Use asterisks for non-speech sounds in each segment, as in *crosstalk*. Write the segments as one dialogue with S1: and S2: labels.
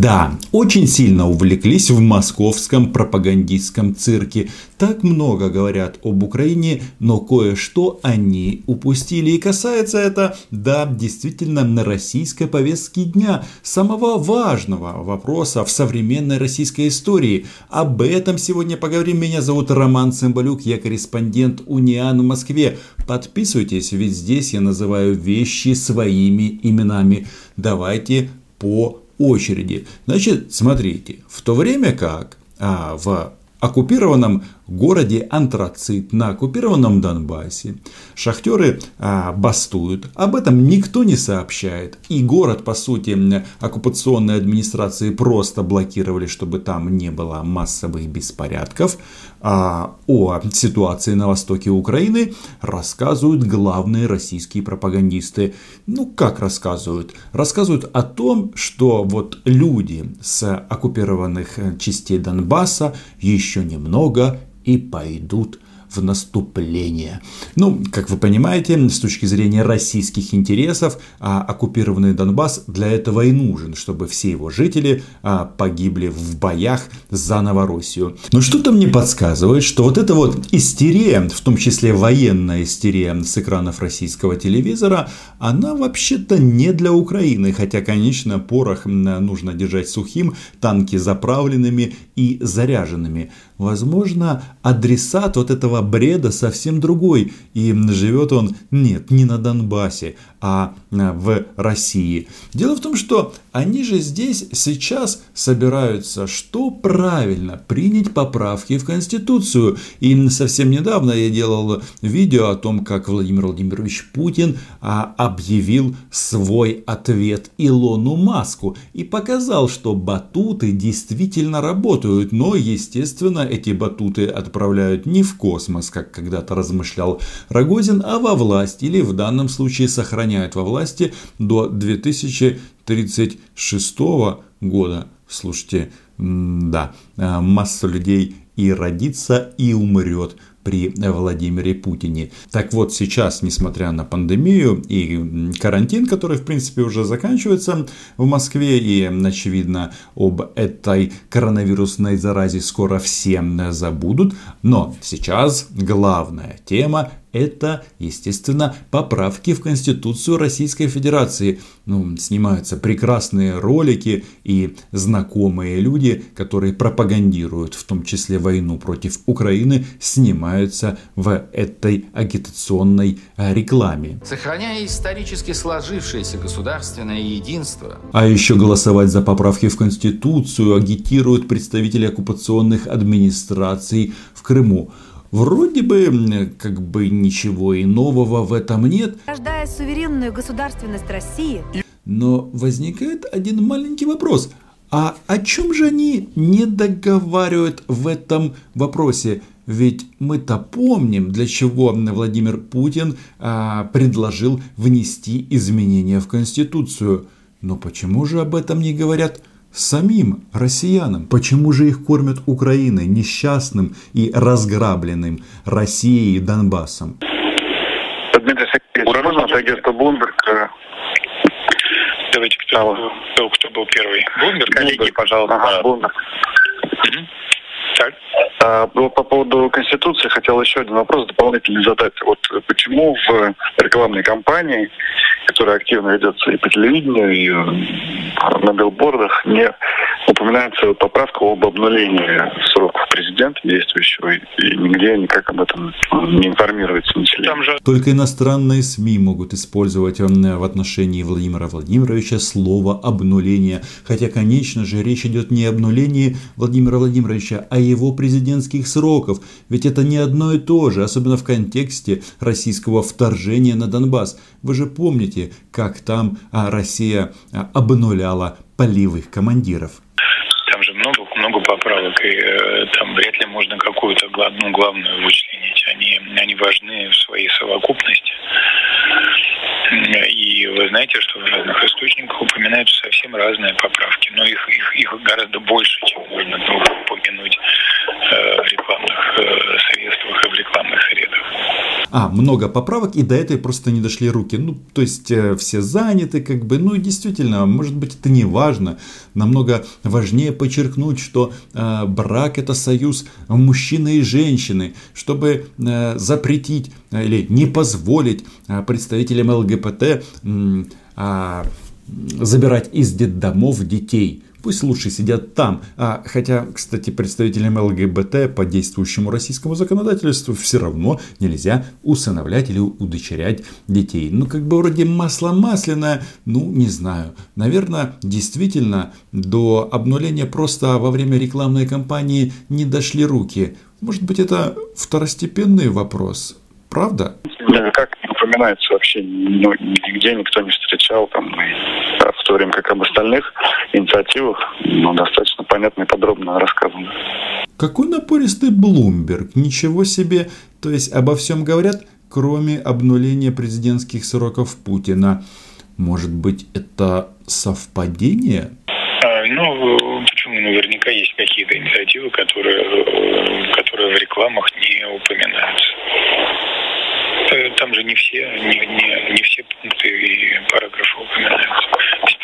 S1: Да, очень сильно увлеклись в московском пропагандистском цирке. Так много говорят об Украине, но кое-что они упустили. И касается это, да, действительно, на российской повестке дня. Самого важного вопроса в современной российской истории. Об этом сегодня поговорим. Меня зовут Роман Цымбалюк, я корреспондент Униан в Москве. Подписывайтесь, ведь здесь я называю вещи своими именами. Давайте по очереди. Значит, смотрите, в то время как а, в оккупированном городе Антрацит на оккупированном Донбассе. Шахтеры а, бастуют, об этом никто не сообщает. И город, по сути, оккупационной администрации просто блокировали, чтобы там не было массовых беспорядков. А о ситуации на востоке Украины рассказывают главные российские пропагандисты. Ну, как рассказывают? Рассказывают о том, что вот люди с оккупированных частей Донбасса еще немного и пойдут в наступление. Ну, как вы понимаете, с точки зрения российских интересов, а, оккупированный Донбасс для этого и нужен, чтобы все его жители а, погибли в боях за Новороссию. Но что-то мне подсказывает, что вот эта вот истерия, в том числе военная истерия с экранов российского телевизора, она вообще-то не для Украины. Хотя, конечно, порох нужно держать сухим, танки заправленными и заряженными. Возможно, адресат вот этого бреда совсем другой. И живет он, нет, не на Донбассе, а э, в России. Дело в том, что они же здесь сейчас собираются, что правильно, принять поправки в Конституцию. И совсем недавно я делал видео о том, как Владимир Владимирович Путин а, объявил свой ответ Илону Маску и показал, что батуты действительно работают, но, естественно, эти батуты отправляют не в космос, как когда-то размышлял Рогозин, а во власть или в данном случае сохраняют во власти до 2036 года. Слушайте, да, а, масса людей и родится, и умрет при Владимире Путине. Так вот, сейчас, несмотря на пандемию и карантин, который, в принципе, уже заканчивается в Москве, и, очевидно, об этой коронавирусной заразе скоро все забудут, но сейчас главная тема это, естественно, поправки в Конституцию Российской Федерации. Ну, снимаются прекрасные ролики и знакомые люди, которые пропагандируют, в том числе войну против Украины, снимаются в этой агитационной а, рекламе.
S2: Сохраняя исторически сложившееся государственное единство.
S1: А еще голосовать за поправки в Конституцию агитируют представители оккупационных администраций в Крыму. Вроде бы, как бы ничего и нового в этом нет.
S3: Рождая суверенную государственность России.
S1: Но возникает один маленький вопрос. А о чем же они не договаривают в этом вопросе? Ведь мы-то помним, для чего Владимир Путин а, предложил внести изменения в Конституцию. Но почему же об этом не говорят самим россиянам. Почему же их кормят Украиной, несчастным и разграбленным Россией и Донбассом?
S4: Дмитрий Сергеевич, можно от агентства Bloomberg?
S5: Давайте, кто, кто, кто был первый? Блумберг, коллеги, пожалуйста. Ага, Блумберг.
S4: Угу. Так. А, по поводу Конституции хотел еще один вопрос дополнительный задать. Вот почему в рекламной кампании, которая активно ведется и по телевидению, и э, на билбордах, не упоминается поправка об обнулении сроков президента действующего, и нигде никак об этом не информируется население. Там же...
S1: Только иностранные СМИ могут использовать в отношении Владимира Владимировича слово «обнуление». Хотя, конечно же, речь идет не о обнулении Владимира Владимировича, а его президентских сроков. Ведь это не одно и то же, особенно в контексте российского вторжения на Донбасс. Вы же помните, как там а, Россия а, обнуляла полевых командиров
S5: там же много, много поправок, и э, там вряд ли можно какую-то одну главную вычленить. Они, они важны в своей совокупности. И вы знаете, что в разных источниках упоминаются совсем разные поправки, но их, их, их гораздо больше, чем можно было упомянуть э, в рекламных э, средствах и в рекламных средах.
S1: А, много поправок, и до этой просто не дошли руки. Ну, то есть, э, все заняты, как бы, ну, действительно, может быть, это не важно. Намного важнее подчеркнуть, что э, брак это союз мужчины и женщины, чтобы э, запретить э, или не позволить э, представителям ЛГБТ э, э, забирать из детдомов детей. Пусть лучше сидят там. А, хотя, кстати, представителям ЛГБТ по действующему российскому законодательству все равно нельзя усыновлять или удочерять детей. Ну, как бы вроде масло масляное, ну, не знаю. Наверное, действительно, до обнуления просто во время рекламной кампании не дошли руки. Может быть, это второстепенный вопрос. Правда?
S4: Да, как упоминается вообще, ну, нигде никто не встречал, там, и, в то время как об остальных инициативах, ну, достаточно понятно и подробно рассказано.
S1: Какой напористый Блумберг, ничего себе, то есть обо всем говорят, кроме обнуления президентских сроков Путина. Может быть, это совпадение?
S5: А, ну, почему? Наверняка есть какие-то инициативы, которые, э, которые в рекламах не упоминаются. Э, там же не все, не, не, не все пункты и параграфы упоминаются.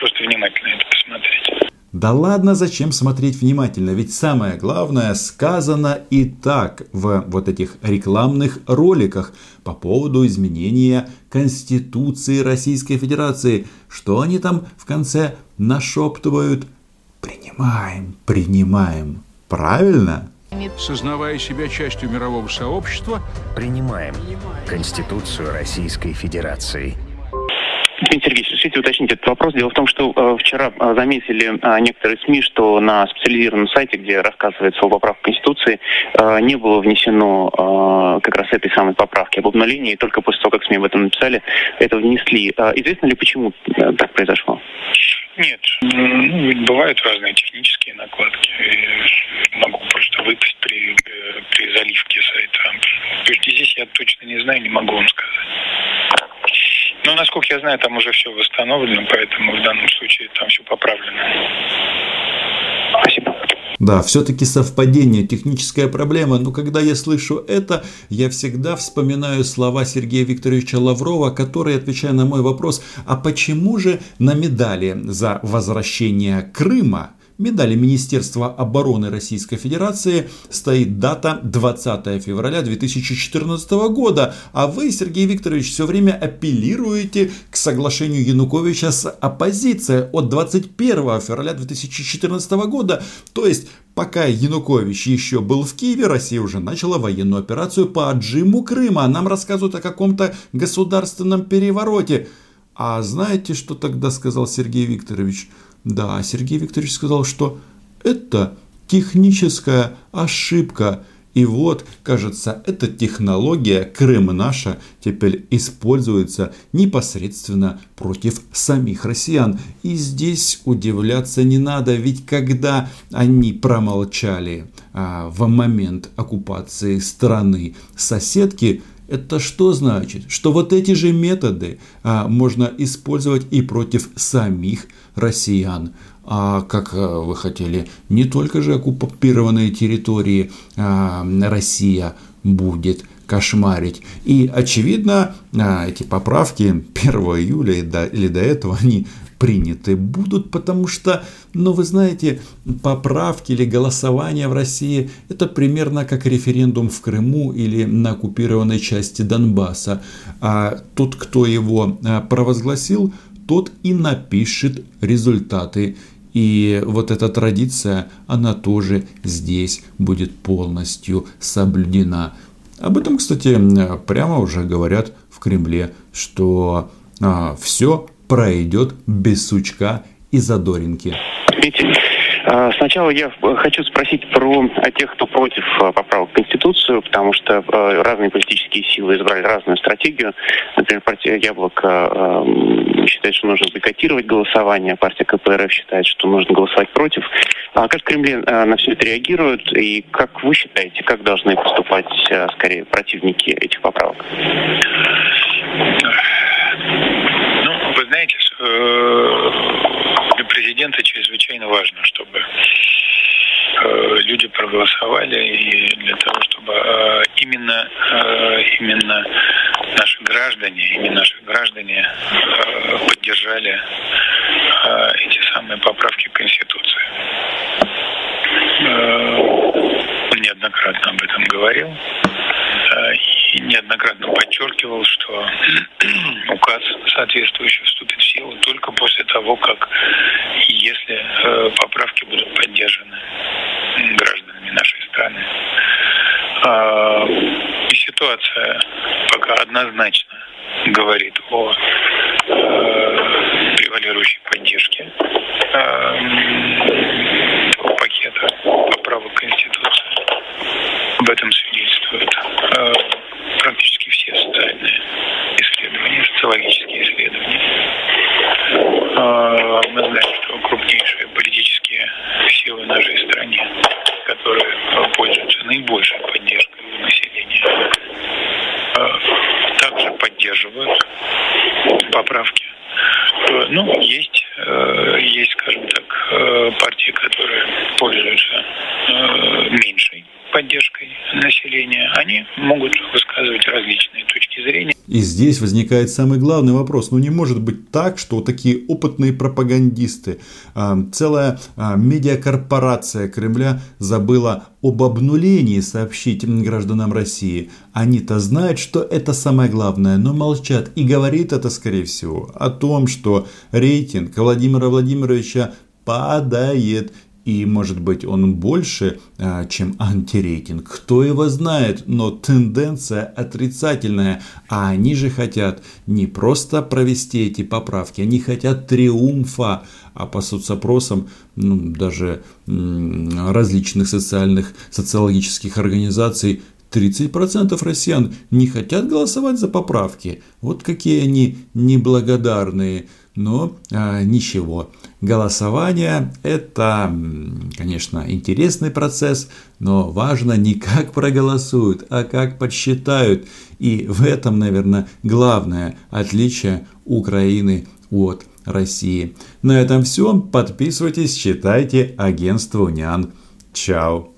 S5: Просто внимательно это посмотреть.
S1: Да ладно, зачем смотреть внимательно, ведь самое главное сказано и так в вот этих рекламных роликах по поводу изменения Конституции Российской Федерации. Что они там в конце нашептывают? Принимаем, принимаем. Правильно?
S6: Сознавая себя частью мирового сообщества,
S7: принимаем Конституцию Российской Федерации.
S8: Дмитрий Сергеевич, решите уточнить этот вопрос. Дело в том, что э, вчера э, заметили э, некоторые СМИ, что на специализированном сайте, где рассказывается о поправке Конституции, э, не было внесено э, как раз этой самой поправки об обновлении, и только после того, как СМИ об этом написали, это внесли. Э, известно ли, почему э, так произошло?
S5: Нет. Ну, бывают разные технические накладки. Могу просто выпасть при, э, при заливке сайта. Здесь я точно не знаю, не могу вам сказать. Ну, насколько я знаю, там уже все восстановлено, поэтому в данном случае там все поправлено.
S8: Спасибо.
S1: Да, все-таки совпадение, техническая проблема, но когда я слышу это, я всегда вспоминаю слова Сергея Викторовича Лаврова, который, отвечая на мой вопрос, а почему же на медали за возвращение Крыма медали Министерства обороны Российской Федерации стоит дата 20 февраля 2014 года, а вы, Сергей Викторович, все время апеллируете к соглашению Януковича с оппозицией от 21 февраля 2014 года, то есть Пока Янукович еще был в Киеве, Россия уже начала военную операцию по отжиму Крыма. Нам рассказывают о каком-то государственном перевороте. А знаете, что тогда сказал Сергей Викторович? Да, Сергей Викторович сказал, что это техническая ошибка. И вот, кажется, эта технология Крым наша теперь используется непосредственно против самих россиян. И здесь удивляться не надо, ведь когда они промолчали а, в момент оккупации страны соседки, это что значит? Что вот эти же методы а, можно использовать и против самих россиян. А как а, вы хотели, не только же оккупированные территории а, Россия будет кошмарить. И очевидно, а, эти поправки *laughs* 1 июля или до этого они приняты будут, потому что, ну вы знаете, поправки или голосование в России это примерно как референдум в Крыму или на оккупированной части Донбасса. А тот, кто его а, провозгласил, тот и напишет результаты. И вот эта традиция, она тоже здесь будет полностью соблюдена. Об этом, кстати, прямо уже говорят в Кремле, что а, все пройдет без сучка и задоринки.
S8: А, сначала я хочу спросить про тех, кто против а, поправок в Конституцию, потому что а, разные политические силы избрали разную стратегию. Например, партия Яблоко считает, что нужно бойкотировать голосование, партия КПРФ считает, что нужно голосовать против. А как в Кремле на все это реагируют, и как вы считаете, как должны поступать скорее противники этих поправок?
S5: Ну, вы знаете, э, для президента чрезвычайно важно, чтобы э, люди проголосовали и для того, чтобы э, именно, э, именно наши граждане, именно наши граждане э, поддержали эти самые поправки к Конституции. Он неоднократно об этом говорил и неоднократно подчеркивал, что *clears throat* указ соответствующий вступит в силу только после того, как если поправки будут поддержаны гражданами нашей страны. А, и ситуация пока однозначно говорит о э, превалирующей поддержке э, пакета поправок Конституции. Об этом свидетельствуют э, практически все социальные исследования, социологические исследования. Э, мы знаем, что крупнейшие политические силы в нашей стране, которые пользуются наибольшей поддержкой населения, э, также поддерживают поправки. Э, ну, есть, э, есть, скажем так, партии, которые пользуются меньшей поддержкой населения, они могут высказывать различные точки зрения.
S1: И здесь возникает самый главный вопрос. Ну не может быть так, что такие опытные пропагандисты, а, целая а, медиакорпорация Кремля забыла об обнулении сообщить гражданам России. Они-то знают, что это самое главное, но молчат. И говорит это, скорее всего, о том, что рейтинг Владимира Владимировича падает. И может быть он больше, а, чем антирейтинг. Кто его знает, но тенденция отрицательная. А они же хотят не просто провести эти поправки, они хотят триумфа. А по соцопросам ну, даже различных социальных, социологических организаций 30% россиян не хотят голосовать за поправки. Вот какие они неблагодарные. Но а, ничего. Голосование – это, конечно, интересный процесс, но важно не как проголосуют, а как подсчитают. И в этом, наверное, главное отличие Украины от России. На этом все. Подписывайтесь, читайте агентство Униан. Чао.